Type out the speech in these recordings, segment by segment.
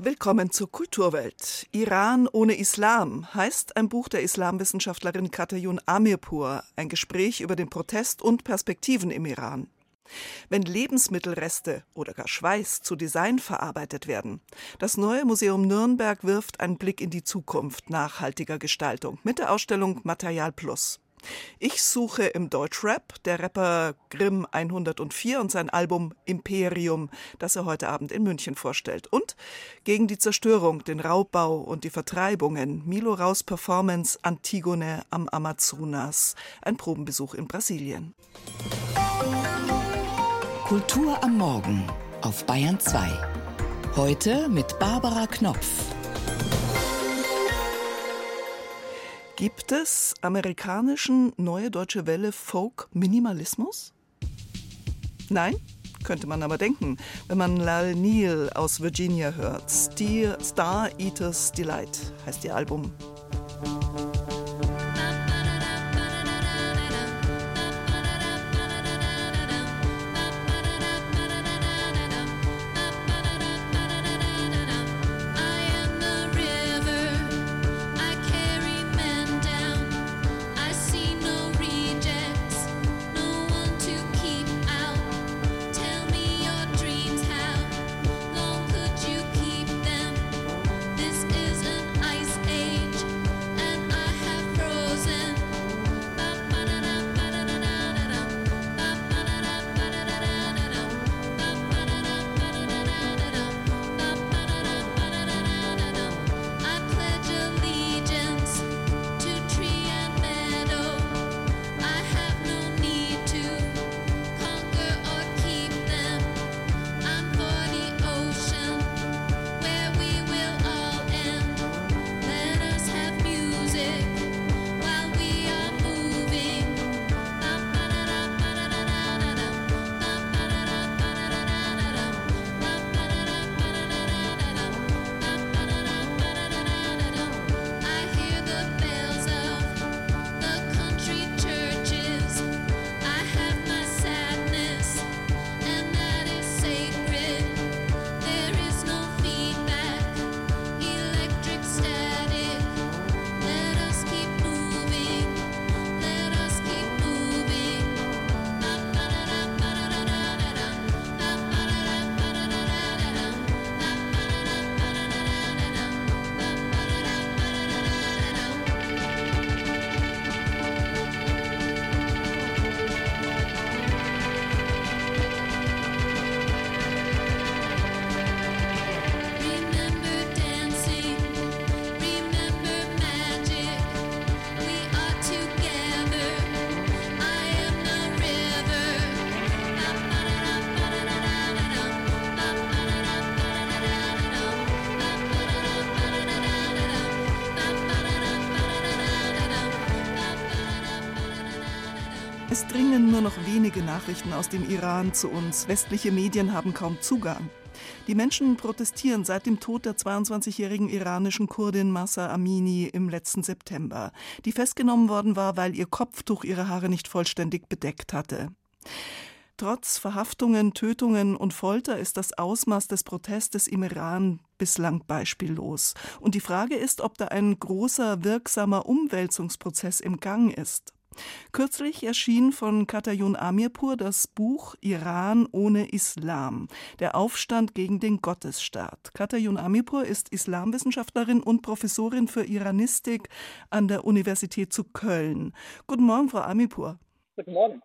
Willkommen zur Kulturwelt. Iran ohne Islam heißt ein Buch der Islamwissenschaftlerin Katayun Amirpur, ein Gespräch über den Protest und Perspektiven im Iran. Wenn Lebensmittelreste oder gar Schweiß zu Design verarbeitet werden. Das neue Museum Nürnberg wirft einen Blick in die Zukunft nachhaltiger Gestaltung mit der Ausstellung Material Plus. Ich suche im Deutschrap der Rapper Grimm 104 und sein Album Imperium, das er heute Abend in München vorstellt. Und gegen die Zerstörung, den Raubbau und die Vertreibungen Milo Raus Performance Antigone am Amazonas. Ein Probenbesuch in Brasilien. Kultur am Morgen auf Bayern 2. Heute mit Barbara Knopf. Gibt es amerikanischen Neue Deutsche Welle Folk Minimalismus? Nein? Könnte man aber denken, wenn man Lal Neal aus Virginia hört. Star Eaters Delight heißt ihr Album. Wenige Nachrichten aus dem Iran zu uns. Westliche Medien haben kaum Zugang. Die Menschen protestieren seit dem Tod der 22-jährigen iranischen Kurdin Massa Amini im letzten September, die festgenommen worden war, weil ihr Kopftuch ihre Haare nicht vollständig bedeckt hatte. Trotz Verhaftungen, Tötungen und Folter ist das Ausmaß des Protestes im Iran bislang beispiellos. Und die Frage ist, ob da ein großer, wirksamer Umwälzungsprozess im Gang ist. Kürzlich erschien von Katayun Amirpur das Buch Iran ohne Islam, der Aufstand gegen den Gottesstaat. Katayun Amirpur ist Islamwissenschaftlerin und Professorin für Iranistik an der Universität zu Köln. Guten Morgen, Frau Amirpur. Guten Morgen.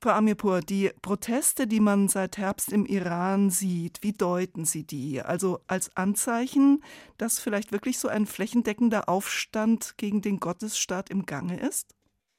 Frau Amirpur, die Proteste, die man seit Herbst im Iran sieht, wie deuten Sie die? Also als Anzeichen, dass vielleicht wirklich so ein flächendeckender Aufstand gegen den Gottesstaat im Gange ist?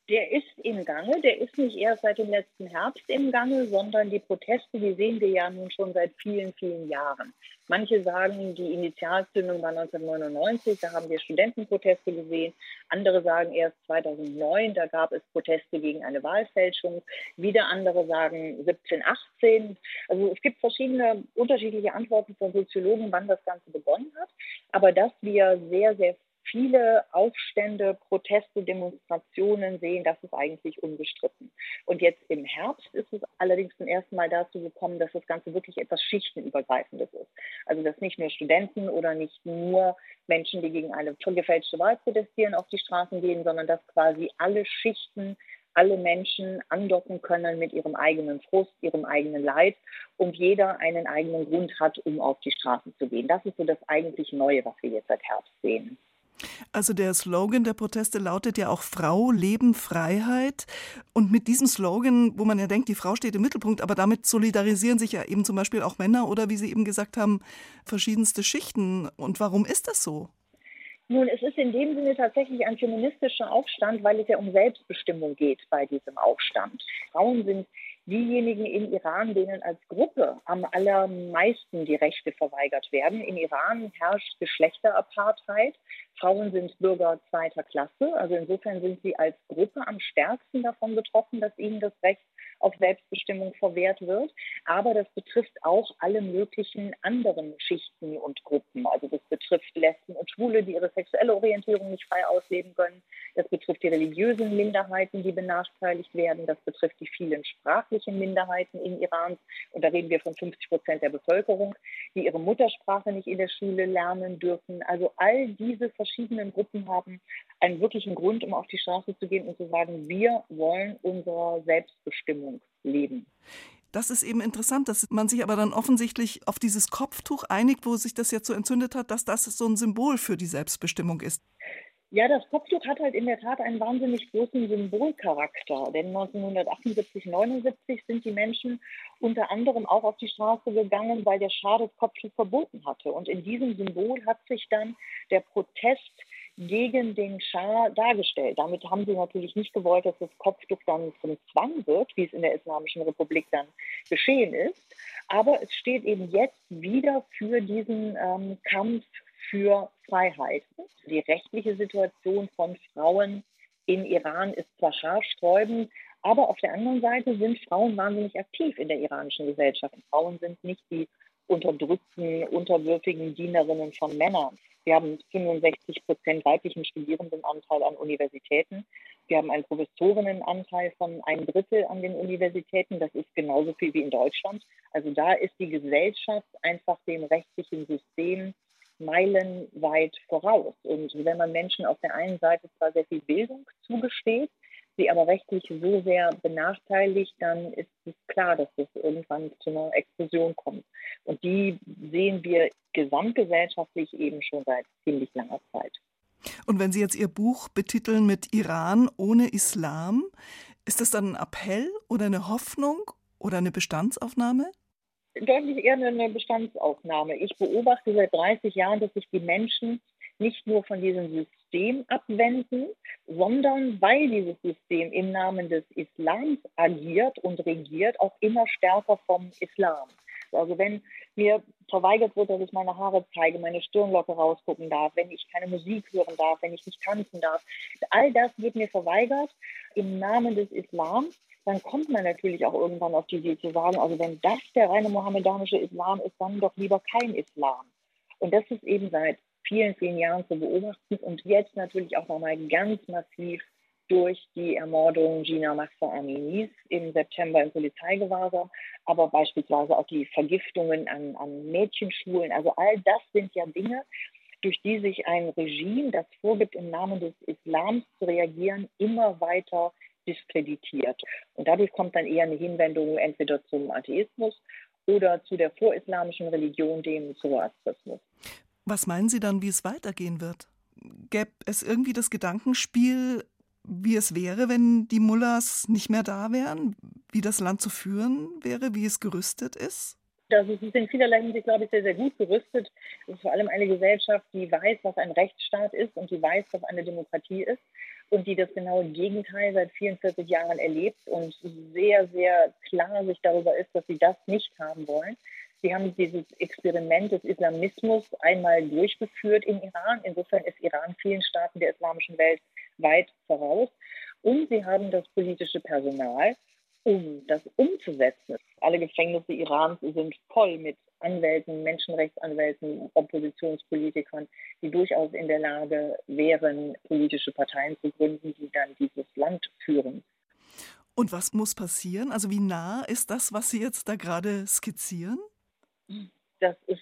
Der ist im Gange. Der ist nicht erst seit dem letzten Herbst im Gange, sondern die Proteste, die sehen wir ja nun schon seit vielen, vielen Jahren. Manche sagen, die Initialzündung war 1999, da haben wir Studentenproteste gesehen. Andere sagen erst 2009, da gab es Proteste gegen eine Wahlfälschung. Wieder andere sagen 17, 18. Also es gibt verschiedene unterschiedliche Antworten von Soziologen, wann das Ganze begonnen hat. Aber dass wir sehr, sehr viele Aufstände, Proteste, Demonstrationen sehen, das ist eigentlich unbestritten. Und jetzt im Herbst ist es allerdings zum ersten Mal dazu gekommen, dass das Ganze wirklich etwas Schichtenübergreifendes ist. Also dass nicht nur Studenten oder nicht nur Menschen, die gegen eine gefälschte Wahl protestieren, auf die Straßen gehen, sondern dass quasi alle Schichten alle Menschen andocken können mit ihrem eigenen Frust, ihrem eigenen Leid und jeder einen eigenen Grund hat, um auf die Straße zu gehen. Das ist so das eigentlich Neue, was wir jetzt seit Herbst sehen. Also der Slogan der Proteste lautet ja auch Frau, Leben, Freiheit. Und mit diesem Slogan, wo man ja denkt, die Frau steht im Mittelpunkt, aber damit solidarisieren sich ja eben zum Beispiel auch Männer oder wie Sie eben gesagt haben, verschiedenste Schichten. Und warum ist das so? Nun, es ist in dem Sinne tatsächlich ein feministischer Aufstand, weil es ja um Selbstbestimmung geht bei diesem Aufstand. Frauen sind diejenigen im Iran, denen als Gruppe am allermeisten die Rechte verweigert werden. Im Iran herrscht Geschlechterapartheid. Frauen sind Bürger zweiter Klasse. Also insofern sind sie als Gruppe am stärksten davon betroffen, dass ihnen das Recht auf Selbstbestimmung verwehrt wird. Aber das betrifft auch alle möglichen anderen Schichten und Gruppen. Also das betrifft Lesben und Schwule, die ihre sexuelle Orientierung nicht frei ausleben können. Das betrifft die religiösen Minderheiten, die benachteiligt werden. Das betrifft die vielen sprachlichen Minderheiten in Iran. Und da reden wir von 50 Prozent der Bevölkerung, die ihre Muttersprache nicht in der Schule lernen dürfen. Also all diese verschiedenen Gruppen haben einen wirklichen Grund, um auf die Straße zu gehen und zu sagen, wir wollen unserer Selbstbestimmung leben. Das ist eben interessant, dass man sich aber dann offensichtlich auf dieses Kopftuch einigt, wo sich das jetzt so entzündet hat, dass das so ein Symbol für die Selbstbestimmung ist. Ja, das Kopftuch hat halt in der Tat einen wahnsinnig großen Symbolcharakter. Denn 1978, 79 sind die Menschen unter anderem auch auf die Straße gegangen, weil der Schah das Kopftuch verboten hatte. Und in diesem Symbol hat sich dann der Protest gegen den Schah dargestellt. Damit haben sie natürlich nicht gewollt, dass das Kopftuch dann zum Zwang wird, wie es in der Islamischen Republik dann geschehen ist. Aber es steht eben jetzt wieder für diesen ähm, Kampf für Freiheit. Die rechtliche Situation von Frauen im Iran ist zwar haarsträubend, aber auf der anderen Seite sind Frauen wahnsinnig aktiv in der iranischen Gesellschaft. Frauen sind nicht die unterdrückten, unterwürfigen Dienerinnen von Männern. Wir haben 65 Prozent weiblichen Studierendenanteil an Universitäten. Wir haben einen Professorinnenanteil von einem Drittel an den Universitäten. Das ist genauso viel wie in Deutschland. Also da ist die Gesellschaft einfach dem rechtlichen System meilenweit voraus. Und wenn man Menschen auf der einen Seite zwar sehr viel Bildung zugesteht, sie aber rechtlich so sehr benachteiligt, dann ist es klar, dass es irgendwann zu einer Explosion kommt. Und die sehen wir gesamtgesellschaftlich eben schon seit ziemlich langer Zeit. Und wenn Sie jetzt Ihr Buch betiteln mit Iran ohne Islam, ist das dann ein Appell oder eine Hoffnung oder eine Bestandsaufnahme? deutlich eher eine Bestandsaufnahme. Ich beobachte seit 30 Jahren, dass sich die Menschen nicht nur von diesem System abwenden, sondern weil dieses System im Namen des Islams agiert und regiert, auch immer stärker vom Islam. Also wenn mir verweigert wird, dass ich meine Haare zeige, meine Stirnlocke rausgucken darf, wenn ich keine Musik hören darf, wenn ich nicht tanzen darf, all das wird mir verweigert im Namen des Islams dann kommt man natürlich auch irgendwann auf die Idee zu sagen, also wenn das der reine mohammedanische Islam ist, dann doch lieber kein Islam. Und das ist eben seit vielen, vielen Jahren zu beobachten und jetzt natürlich auch nochmal ganz massiv durch die Ermordung Gina Mahsa Aminis im September im Polizeigewahrsam, aber beispielsweise auch die Vergiftungen an, an Mädchenschulen. Also all das sind ja Dinge, durch die sich ein Regime, das vorgibt, im Namen des Islams zu reagieren, immer weiter diskreditiert. Und dadurch kommt dann eher eine Hinwendung entweder zum Atheismus oder zu der vorislamischen Religion, dem Zoroastrismus. Was meinen Sie dann, wie es weitergehen wird? Gäbe es irgendwie das Gedankenspiel, wie es wäre, wenn die Mullahs nicht mehr da wären, wie das Land zu führen wäre, wie es gerüstet ist? Also sie sind in vielerlei Hinsicht, glaube ich, sehr, sehr gut gerüstet. Es ist vor allem eine Gesellschaft, die weiß, was ein Rechtsstaat ist und die weiß, was eine Demokratie ist und die das genaue Gegenteil seit 44 Jahren erlebt und sehr, sehr klar sich darüber ist, dass sie das nicht haben wollen. Sie haben dieses Experiment des Islamismus einmal durchgeführt im Iran. Insofern ist Iran vielen Staaten der islamischen Welt weit voraus. Und sie haben das politische Personal, um das umzusetzen. Alle Gefängnisse Irans sind voll mit Anwälten, Menschenrechtsanwälten, Oppositionspolitikern, die durchaus in der Lage wären, politische Parteien zu gründen, die dann dieses Land führen. Und was muss passieren? Also wie nah ist das, was Sie jetzt da gerade skizzieren? Das ist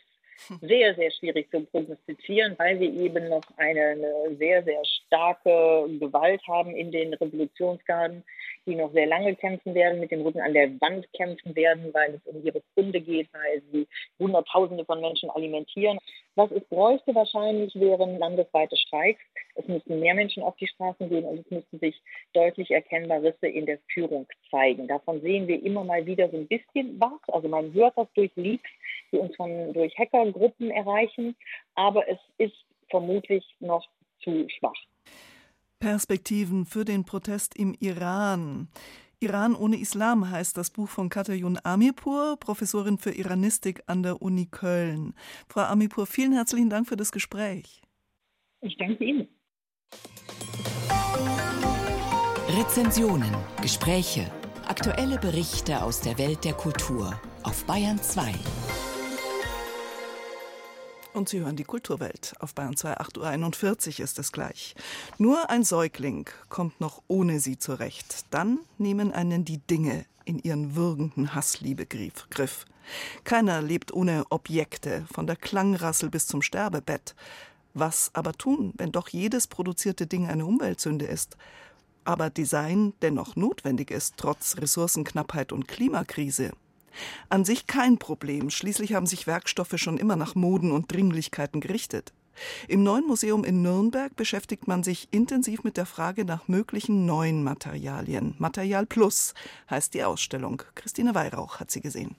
sehr, sehr schwierig zu prognostizieren, weil wir eben noch eine, eine, sehr, sehr starke Gewalt haben in den Revolutionsgarden, die noch sehr lange kämpfen werden, mit dem Rücken an der Wand kämpfen werden, weil es um ihre Funde geht, weil sie Hunderttausende von Menschen alimentieren. Was es bräuchte wahrscheinlich wären landesweite Streiks. Es müssten mehr Menschen auf die Straßen gehen und es müssten sich deutlich erkennbar Risse in der Führung zeigen. Davon sehen wir immer mal wieder so ein bisschen was. Also man hört das durch Leaks, die uns von durch Hackergruppen erreichen, aber es ist vermutlich noch zu schwach. Perspektiven für den Protest im Iran. Iran ohne Islam heißt das Buch von Katayun Amipur, Professorin für Iranistik an der Uni Köln. Frau Amipur, vielen herzlichen Dank für das Gespräch. Ich danke Ihnen. Rezensionen, Gespräche, aktuelle Berichte aus der Welt der Kultur auf Bayern 2. Und Sie hören die Kulturwelt. Auf Bayern 2, 8.41 Uhr ist es gleich. Nur ein Säugling kommt noch ohne sie zurecht. Dann nehmen einen die Dinge in ihren würgenden Hassliebegriff. Keiner lebt ohne Objekte, von der Klangrassel bis zum Sterbebett. Was aber tun, wenn doch jedes produzierte Ding eine Umweltsünde ist? Aber Design dennoch notwendig ist, trotz Ressourcenknappheit und Klimakrise. An sich kein Problem, schließlich haben sich Werkstoffe schon immer nach Moden und Dringlichkeiten gerichtet. Im neuen Museum in Nürnberg beschäftigt man sich intensiv mit der Frage nach möglichen neuen Materialien. Material Plus heißt die Ausstellung. Christine Weihrauch hat sie gesehen.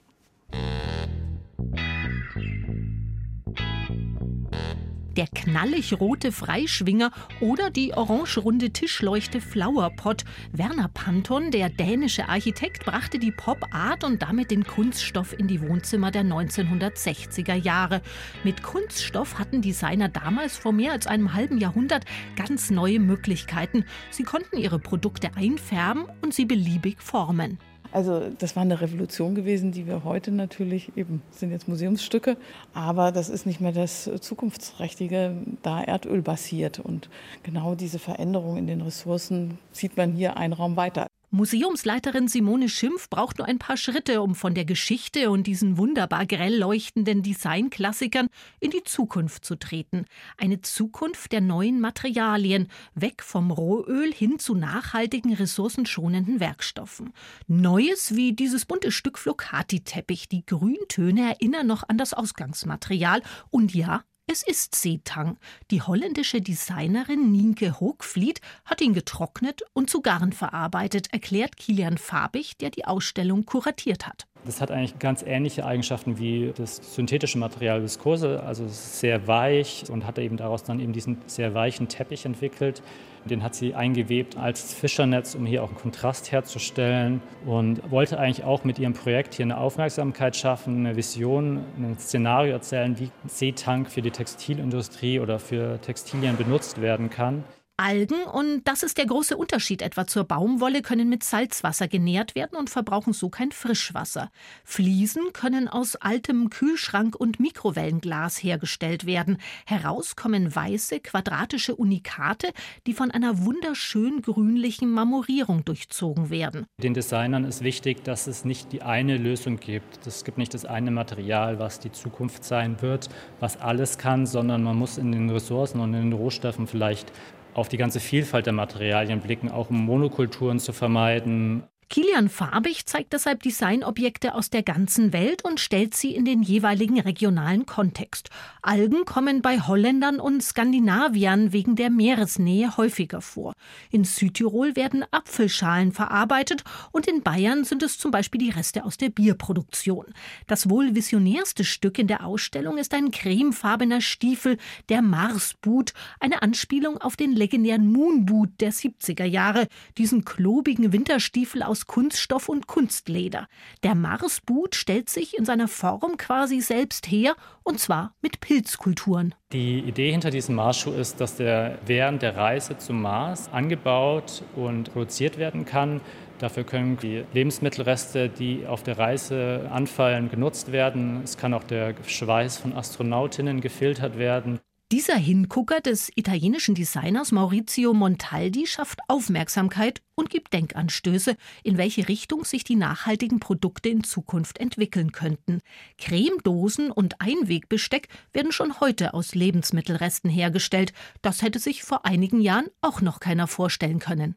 Der knallig rote Freischwinger oder die orange-runde Tischleuchte Flowerpot. Werner Panton, der dänische Architekt, brachte die Pop-Art und damit den Kunststoff in die Wohnzimmer der 1960er Jahre. Mit Kunststoff hatten Designer damals vor mehr als einem halben Jahrhundert ganz neue Möglichkeiten. Sie konnten ihre Produkte einfärben und sie beliebig formen. Also das war eine Revolution gewesen, die wir heute natürlich eben sind jetzt Museumsstücke, aber das ist nicht mehr das zukunftsträchtige, da Erdöl basiert und genau diese Veränderung in den Ressourcen zieht man hier einen Raum weiter. Museumsleiterin Simone Schimpf braucht nur ein paar Schritte, um von der Geschichte und diesen wunderbar grell leuchtenden Designklassikern in die Zukunft zu treten. Eine Zukunft der neuen Materialien, weg vom Rohöl hin zu nachhaltigen, ressourcenschonenden Werkstoffen. Neues wie dieses bunte Stück Flocati-Teppich. Die Grüntöne erinnern noch an das Ausgangsmaterial. Und ja, es ist Seetang. Die holländische Designerin Nienke Hoogvliet hat ihn getrocknet und zu Garn verarbeitet, erklärt Kilian Fabig, der die Ausstellung kuratiert hat. Das hat eigentlich ganz ähnliche Eigenschaften wie das synthetische Material Viskose. Also sehr weich und hat eben daraus dann eben diesen sehr weichen Teppich entwickelt. Den hat sie eingewebt als Fischernetz, um hier auch einen Kontrast herzustellen und wollte eigentlich auch mit ihrem Projekt hier eine Aufmerksamkeit schaffen, eine Vision, ein Szenario erzählen, wie Seetank für die Textilindustrie oder für Textilien benutzt werden kann. Algen, und das ist der große Unterschied etwa zur Baumwolle, können mit Salzwasser genährt werden und verbrauchen so kein Frischwasser. Fliesen können aus altem Kühlschrank- und Mikrowellenglas hergestellt werden. Heraus kommen weiße, quadratische Unikate, die von einer wunderschön grünlichen Marmorierung durchzogen werden. Den Designern ist wichtig, dass es nicht die eine Lösung gibt. Es gibt nicht das eine Material, was die Zukunft sein wird, was alles kann, sondern man muss in den Ressourcen und in den Rohstoffen vielleicht auf die ganze Vielfalt der Materialien blicken, auch um Monokulturen zu vermeiden. Kilian Farbig zeigt deshalb Designobjekte aus der ganzen Welt und stellt sie in den jeweiligen regionalen Kontext. Algen kommen bei Holländern und Skandinaviern wegen der Meeresnähe häufiger vor. In Südtirol werden Apfelschalen verarbeitet und in Bayern sind es zum Beispiel die Reste aus der Bierproduktion. Das wohl visionärste Stück in der Ausstellung ist ein cremefarbener Stiefel, der Marsboot, eine Anspielung auf den legendären Moonboot der 70er Jahre, diesen klobigen Winterstiefel aus aus Kunststoff und Kunstleder. Der Marsboot stellt sich in seiner Form quasi selbst her, und zwar mit Pilzkulturen. Die Idee hinter diesem Marsschuh ist, dass der während der Reise zum Mars angebaut und produziert werden kann Dafür können die Lebensmittelreste, die auf der Reise anfallen, genutzt werden. Es kann auch der Schweiß von Astronautinnen gefiltert werden. Dieser Hingucker des italienischen Designers Maurizio Montaldi schafft Aufmerksamkeit und gibt Denkanstöße, in welche Richtung sich die nachhaltigen Produkte in Zukunft entwickeln könnten. Cremedosen und Einwegbesteck werden schon heute aus Lebensmittelresten hergestellt. Das hätte sich vor einigen Jahren auch noch keiner vorstellen können.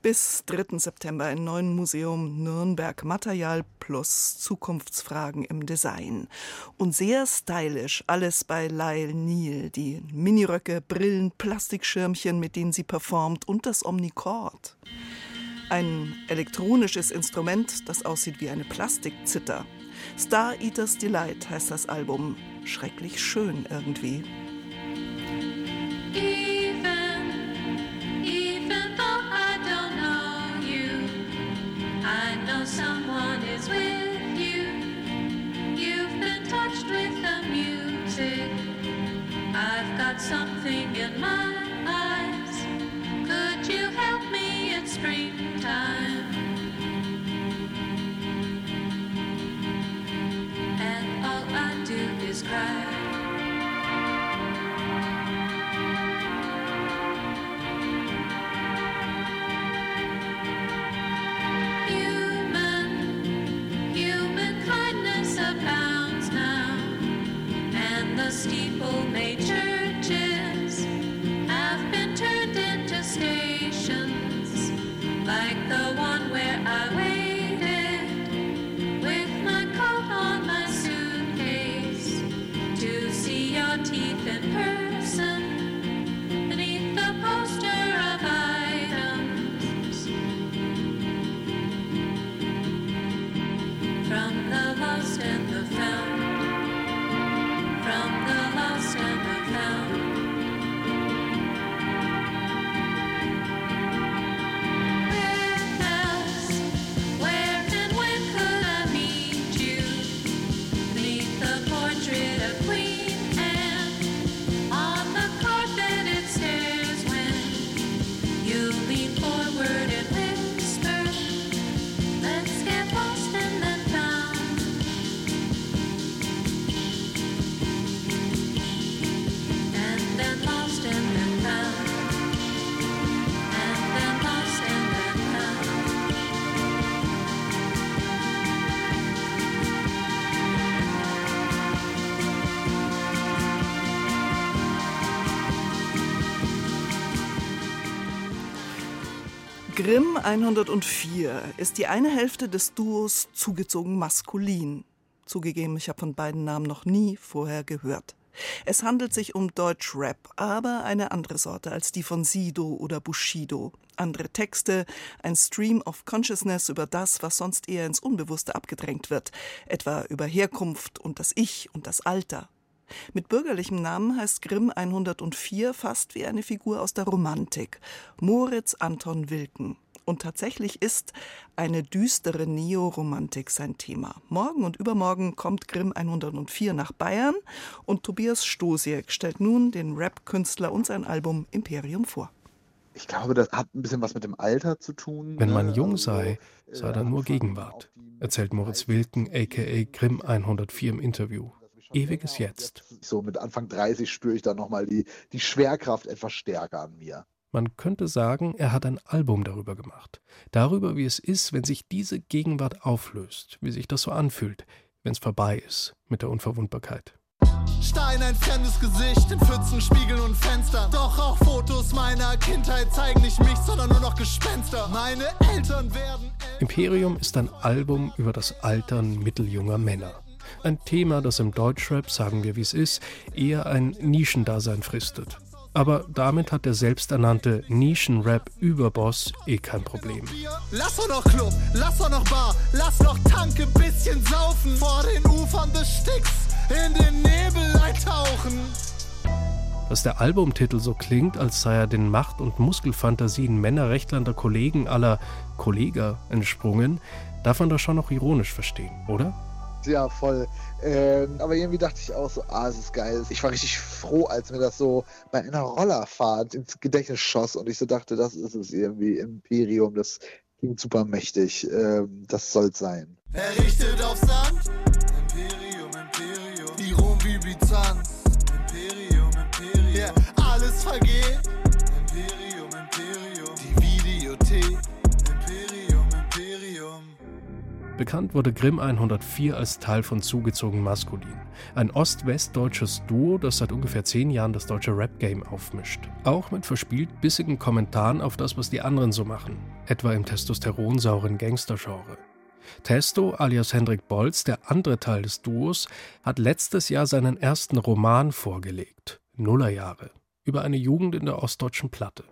Bis 3. September im neuen Museum Nürnberg Material plus Zukunftsfragen im Design. Und sehr stylisch alles bei Lyle Neal. Die Miniröcke, Brillen, Plastikschirmchen, mit denen sie performt und das Omnicord. Ein elektronisches Instrument, das aussieht wie eine Plastikzither. Star Eaters Delight heißt das Album. Schrecklich schön irgendwie. Got something in my Grimm 104 ist die eine Hälfte des Duos zugezogen maskulin. Zugegeben, ich habe von beiden Namen noch nie vorher gehört. Es handelt sich um Deutschrap, aber eine andere Sorte als die von Sido oder Bushido. Andere Texte, ein Stream of Consciousness über das, was sonst eher ins Unbewusste abgedrängt wird, etwa über Herkunft und das Ich und das Alter. Mit bürgerlichem Namen heißt Grimm 104 fast wie eine Figur aus der Romantik. Moritz Anton Wilken. Und tatsächlich ist eine düstere Neoromantik sein Thema. Morgen und übermorgen kommt Grimm 104 nach Bayern und Tobias Stosiek stellt nun den Rap-Künstler und sein Album Imperium vor. Ich glaube, das hat ein bisschen was mit dem Alter zu tun. Wenn man ne? jung also sei, sei da nur Gegenwart, erzählt Moritz Wilken, aka Grimm 104 im Interview ewiges Jetzt. So mit Anfang 30 spüre ich dann nochmal die, die Schwerkraft etwas stärker an mir. Man könnte sagen, er hat ein Album darüber gemacht. Darüber, wie es ist, wenn sich diese Gegenwart auflöst, wie sich das so anfühlt, wenn es vorbei ist mit der Unverwundbarkeit. Stein, ein fremdes Gesicht in Pfützen, Spiegeln und Fenstern. Doch auch Fotos meiner Kindheit zeigen nicht mich, sondern nur noch Gespenster. Meine Eltern werden. Imperium ist ein Album über das Altern mitteljunger Männer. Ein Thema, das im Deutschrap, sagen wir wie es ist, eher ein Nischendasein fristet. Aber damit hat der selbsternannte Nischenrap-Überboss eh kein Problem. Lass doch noch Club, lass doch noch Bar, lass noch Tanke, bisschen saufen. Vor den Ufern des Sticks in den Nebel eintauchen. Dass der Albumtitel so klingt, als sei er den Macht- und Muskelfantasien männerrechtlander Kollegen aller Kollega entsprungen, darf man das schon noch ironisch verstehen, oder? Ja, voll. Ähm, aber irgendwie dachte ich auch so, ah, es ist geil. Ich war richtig froh, als mir das so bei einer Rollerfahrt ins Gedächtnis schoss und ich so dachte, das ist es irgendwie, Imperium, das klingt super mächtig. Ähm, das soll sein. Errichtet auf Sand. Imperium, Imperium. Die Rom wie Byzanz. Imperium, Imperium. Yeah, alles vergeht. Imperium, Imperium. Die Videothek. Bekannt wurde Grimm 104 als Teil von Zugezogen Maskulin. Ein ost-west-deutsches Duo, das seit ungefähr zehn Jahren das deutsche Rap-Game aufmischt. Auch mit verspielt bissigen Kommentaren auf das, was die anderen so machen. Etwa im testosteronsauren Gangster-Genre. Testo alias Hendrik Bolz, der andere Teil des Duos, hat letztes Jahr seinen ersten Roman vorgelegt. Nullerjahre. Über eine Jugend in der ostdeutschen Platte.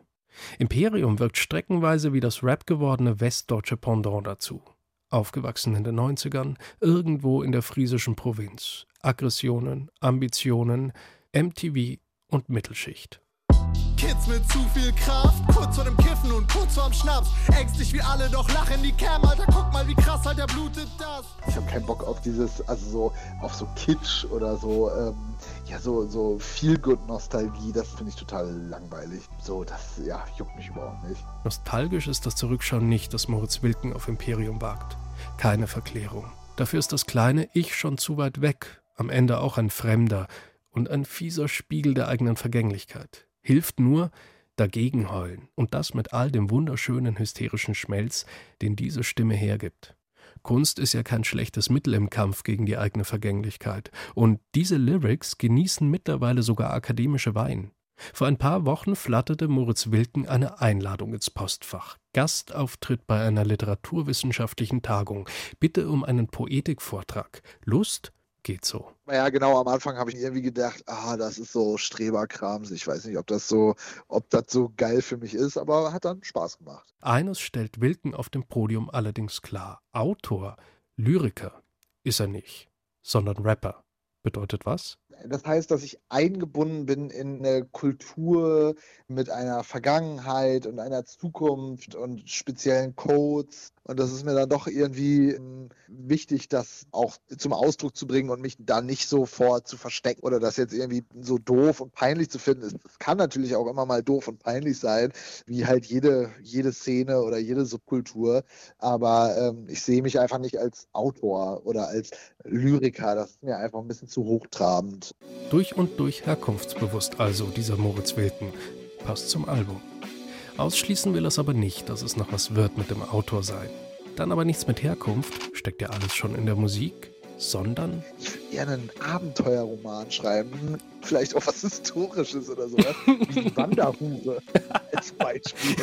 Imperium wirkt streckenweise wie das Rap gewordene westdeutsche Pendant dazu aufgewachsen in den 90ern, irgendwo in der friesischen Provinz. Aggressionen, Ambitionen, MTV und Mittelschicht. Kids mit zu viel Kraft, kurz vor dem Kiffen und kurz vorm Schnaps. Ängstlich wie alle, doch lachen die Cam, Alter, guck mal, wie krass halt der blutet das. Ich hab keinen Bock auf dieses, also so, auf so Kitsch oder so, ähm, ja, so, so Feel-Good-Nostalgie, das finde ich total langweilig. So, das, ja, juckt mich überhaupt nicht. Nostalgisch ist das Zurückschauen nicht, das Moritz Wilken auf Imperium wagt. Keine Verklärung. Dafür ist das kleine Ich schon zu weit weg, am Ende auch ein Fremder und ein fieser Spiegel der eigenen Vergänglichkeit hilft nur dagegen heulen und das mit all dem wunderschönen hysterischen Schmelz, den diese Stimme hergibt. Kunst ist ja kein schlechtes Mittel im Kampf gegen die eigene Vergänglichkeit. Und diese Lyrics genießen mittlerweile sogar akademische Wein. Vor ein paar Wochen flatterte Moritz Wilken eine Einladung ins Postfach. Gastauftritt bei einer literaturwissenschaftlichen Tagung. Bitte um einen Poetikvortrag. Lust? Geht so. Ja, genau, am Anfang habe ich irgendwie gedacht, ah, das ist so Streberkrams. Ich weiß nicht, ob das so, ob das so geil für mich ist, aber hat dann Spaß gemacht. Eines stellt Wilken auf dem Podium allerdings klar. Autor, Lyriker ist er nicht, sondern Rapper. Bedeutet was? Das heißt, dass ich eingebunden bin in eine Kultur mit einer Vergangenheit und einer Zukunft und speziellen Codes. Und das ist mir dann doch irgendwie ähm, wichtig, das auch zum Ausdruck zu bringen und mich da nicht sofort zu verstecken oder das jetzt irgendwie so doof und peinlich zu finden. Es kann natürlich auch immer mal doof und peinlich sein, wie halt jede, jede Szene oder jede Subkultur. Aber ähm, ich sehe mich einfach nicht als Autor oder als Lyriker. Das ist mir einfach ein bisschen zu hochtrabend. Durch und durch herkunftsbewusst also dieser Moritz Wilken. Passt zum Album. Ausschließen will es aber nicht, dass es noch was wird mit dem Autor sein. Dann aber nichts mit Herkunft, steckt ja alles schon in der Musik, sondern. Ich würde gerne einen Abenteuerroman schreiben. Vielleicht auch was Historisches oder sowas. Wie die Wanderhure als Beispiel.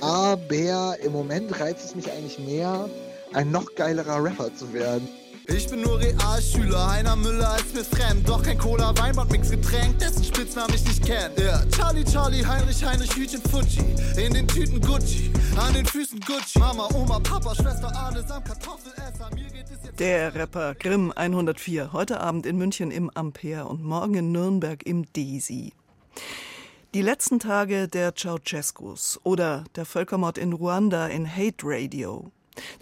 aber im Moment reizt es mich eigentlich mehr, ein noch geilerer Rapper zu werden. Ich bin nur Realschüler, Heiner Müller ist mir fremd. Doch kein Cola, Weinbad, Mix Getränk, dessen Spitznamen ich nicht kenn. Ja, Charlie, Charlie, Heinrich, Heinrich, Hütchen, Fuji. In den Tüten Gucci, an den Füßen Gucci. Mama, Oma, Papa, Schwester, Adesam, Kartoffelesser. Mir geht es jetzt. Der Rapper Grimm 104, heute Abend in München im Ampere und morgen in Nürnberg im Desi. Die letzten Tage der Ceausescus oder der Völkermord in Ruanda in Hate Radio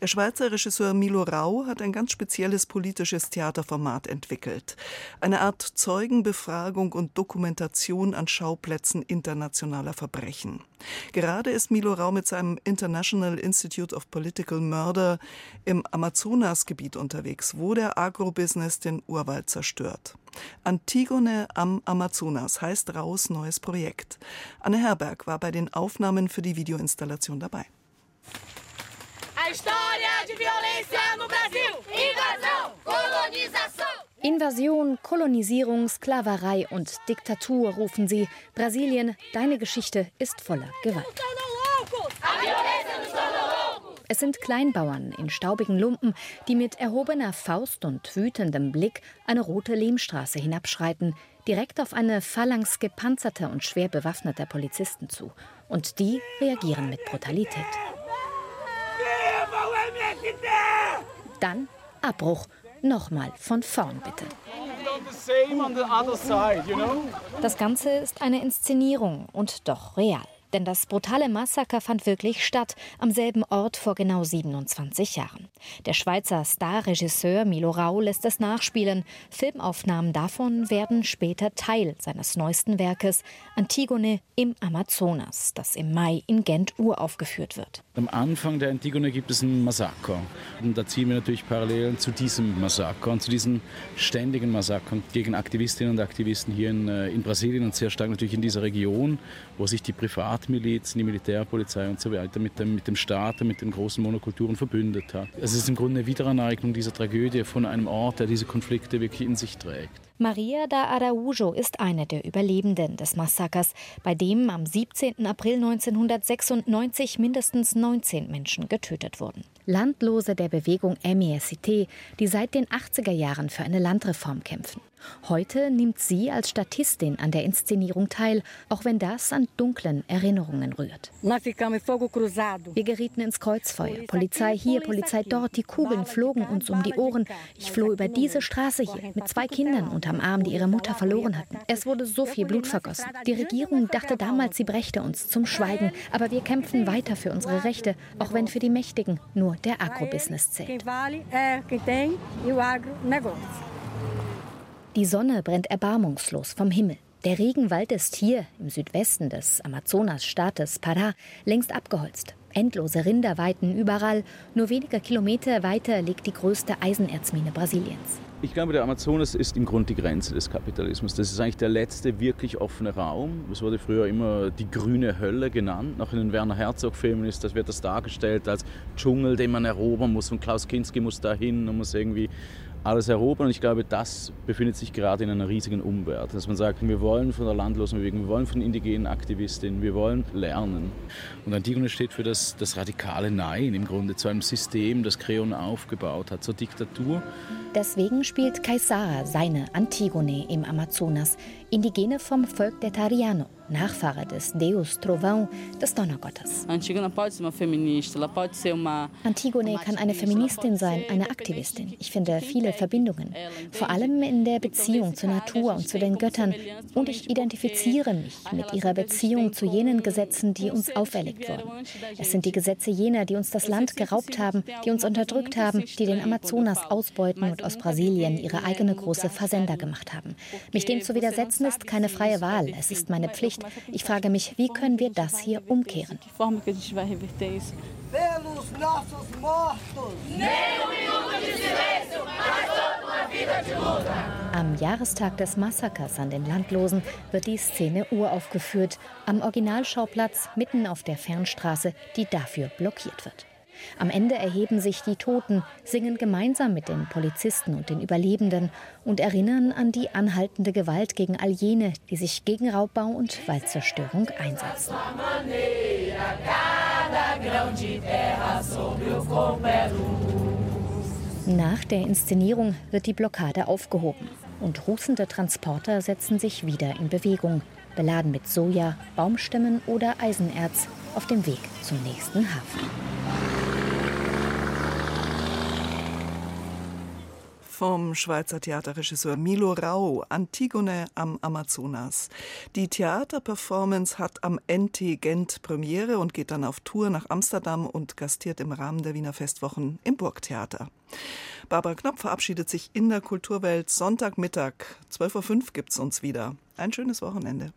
der Schweizer Regisseur Milo Rau hat ein ganz spezielles politisches Theaterformat entwickelt. Eine Art Zeugenbefragung und Dokumentation an Schauplätzen internationaler Verbrechen. Gerade ist Milo Rau mit seinem International Institute of Political Murder im Amazonasgebiet unterwegs, wo der Agrobusiness den Urwald zerstört. Antigone am Amazonas heißt Raus neues Projekt. Anne Herberg war bei den Aufnahmen für die Videoinstallation dabei. Invasion, Kolonisierung, Sklaverei und Diktatur rufen sie. Brasilien, deine Geschichte ist voller Gewalt. Es sind Kleinbauern in staubigen Lumpen, die mit erhobener Faust und wütendem Blick eine rote Lehmstraße hinabschreiten, direkt auf eine Phalanx gepanzerter und schwer bewaffneter Polizisten zu. Und die reagieren mit Brutalität. Dann Abbruch. Nochmal von vorn bitte. Das Ganze ist eine Inszenierung und doch real. Denn das brutale Massaker fand wirklich statt, am selben Ort vor genau 27 Jahren. Der Schweizer Starregisseur Milo Rau lässt es nachspielen. Filmaufnahmen davon werden später Teil seines neuesten Werkes Antigone im Amazonas, das im Mai in Gent uraufgeführt wird. Am Anfang der Antigone gibt es ein Massaker. Und da ziehen wir natürlich Parallelen zu diesem Massaker und zu diesen ständigen Massakern gegen Aktivistinnen und Aktivisten hier in, äh, in Brasilien und sehr stark natürlich in dieser Region, wo sich die Privatmilizen, die Militärpolizei und so weiter mit dem, mit dem Staat und mit den großen Monokulturen verbündet hat. Es ist im Grunde eine Wiederaneignung dieser Tragödie von einem Ort, der diese Konflikte wirklich in sich trägt. Maria da Araujo ist eine der Überlebenden des Massakers, bei dem am 17. April 1996 mindestens 19 Menschen getötet wurden. Landlose der Bewegung MSCT, die seit den 80er Jahren für eine Landreform kämpfen. Heute nimmt sie als Statistin an der Inszenierung teil, auch wenn das an dunklen Erinnerungen rührt. Wir gerieten ins Kreuzfeuer. Polizei hier, Polizei dort. Die Kugeln flogen uns um die Ohren. Ich floh über diese Straße hier mit zwei Kindern unterm Arm, die ihre Mutter verloren hatten. Es wurde so viel Blut vergossen. Die Regierung dachte damals, sie brächte uns zum Schweigen. Aber wir kämpfen weiter für unsere Rechte, auch wenn für die Mächtigen nur der Agrobusiness zählt. Die Sonne brennt erbarmungslos vom Himmel. Der Regenwald ist hier im Südwesten des Amazonasstaates Pará längst abgeholzt. Endlose Rinderweiten überall. Nur wenige Kilometer weiter liegt die größte Eisenerzmine Brasiliens. Ich glaube, der Amazonas ist im Grunde die Grenze des Kapitalismus. Das ist eigentlich der letzte wirklich offene Raum. Es wurde früher immer die grüne Hölle genannt. Nach den Werner Herzog-Filmen ist das, wird das dargestellt als Dschungel, den man erobern muss. Und Klaus Kinski muss dahin und muss irgendwie alles erobern. Und ich glaube, das befindet sich gerade in einer riesigen Umwelt. Dass man sagt, wir wollen von der Landlosenbewegung, wir wollen von indigenen Aktivistinnen, wir wollen lernen. Und Antigone steht für das, das radikale Nein im Grunde zu einem System, das Creon aufgebaut hat, zur Diktatur. Deswegen spielt Caesara seine Antigone im Amazonas, Indigene vom Volk der Tariano. Nachfahre des Deus Trovão, des Donnergottes. Antigone kann eine Feministin sein, eine Aktivistin. Ich finde viele Verbindungen, vor allem in der Beziehung zur Natur und zu den Göttern. Und ich identifiziere mich mit ihrer Beziehung zu jenen Gesetzen, die uns auferlegt wurden. Es sind die Gesetze jener, die uns das Land geraubt haben, die uns unterdrückt haben, die den Amazonas ausbeuten und aus Brasilien ihre eigene große Versender gemacht haben. Mich dem zu widersetzen ist keine freie Wahl, es ist meine Pflicht. Ich frage mich, wie können wir das hier umkehren? Am Jahrestag des Massakers an den Landlosen wird die Szene uraufgeführt, am Originalschauplatz mitten auf der Fernstraße, die dafür blockiert wird. Am Ende erheben sich die Toten, singen gemeinsam mit den Polizisten und den Überlebenden und erinnern an die anhaltende Gewalt gegen all jene, die sich gegen Raubbau und Waldzerstörung einsetzen. Nach der Inszenierung wird die Blockade aufgehoben und rußende Transporter setzen sich wieder in Bewegung, beladen mit Soja, Baumstämmen oder Eisenerz auf dem Weg zum nächsten Hafen. Vom Schweizer Theaterregisseur Milo Rau, Antigone am Amazonas. Die Theaterperformance hat am NT Gent Premiere und geht dann auf Tour nach Amsterdam und gastiert im Rahmen der Wiener Festwochen im Burgtheater. Barbara Knopf verabschiedet sich in der Kulturwelt Sonntagmittag. 12.05 Uhr gibt's uns wieder. Ein schönes Wochenende.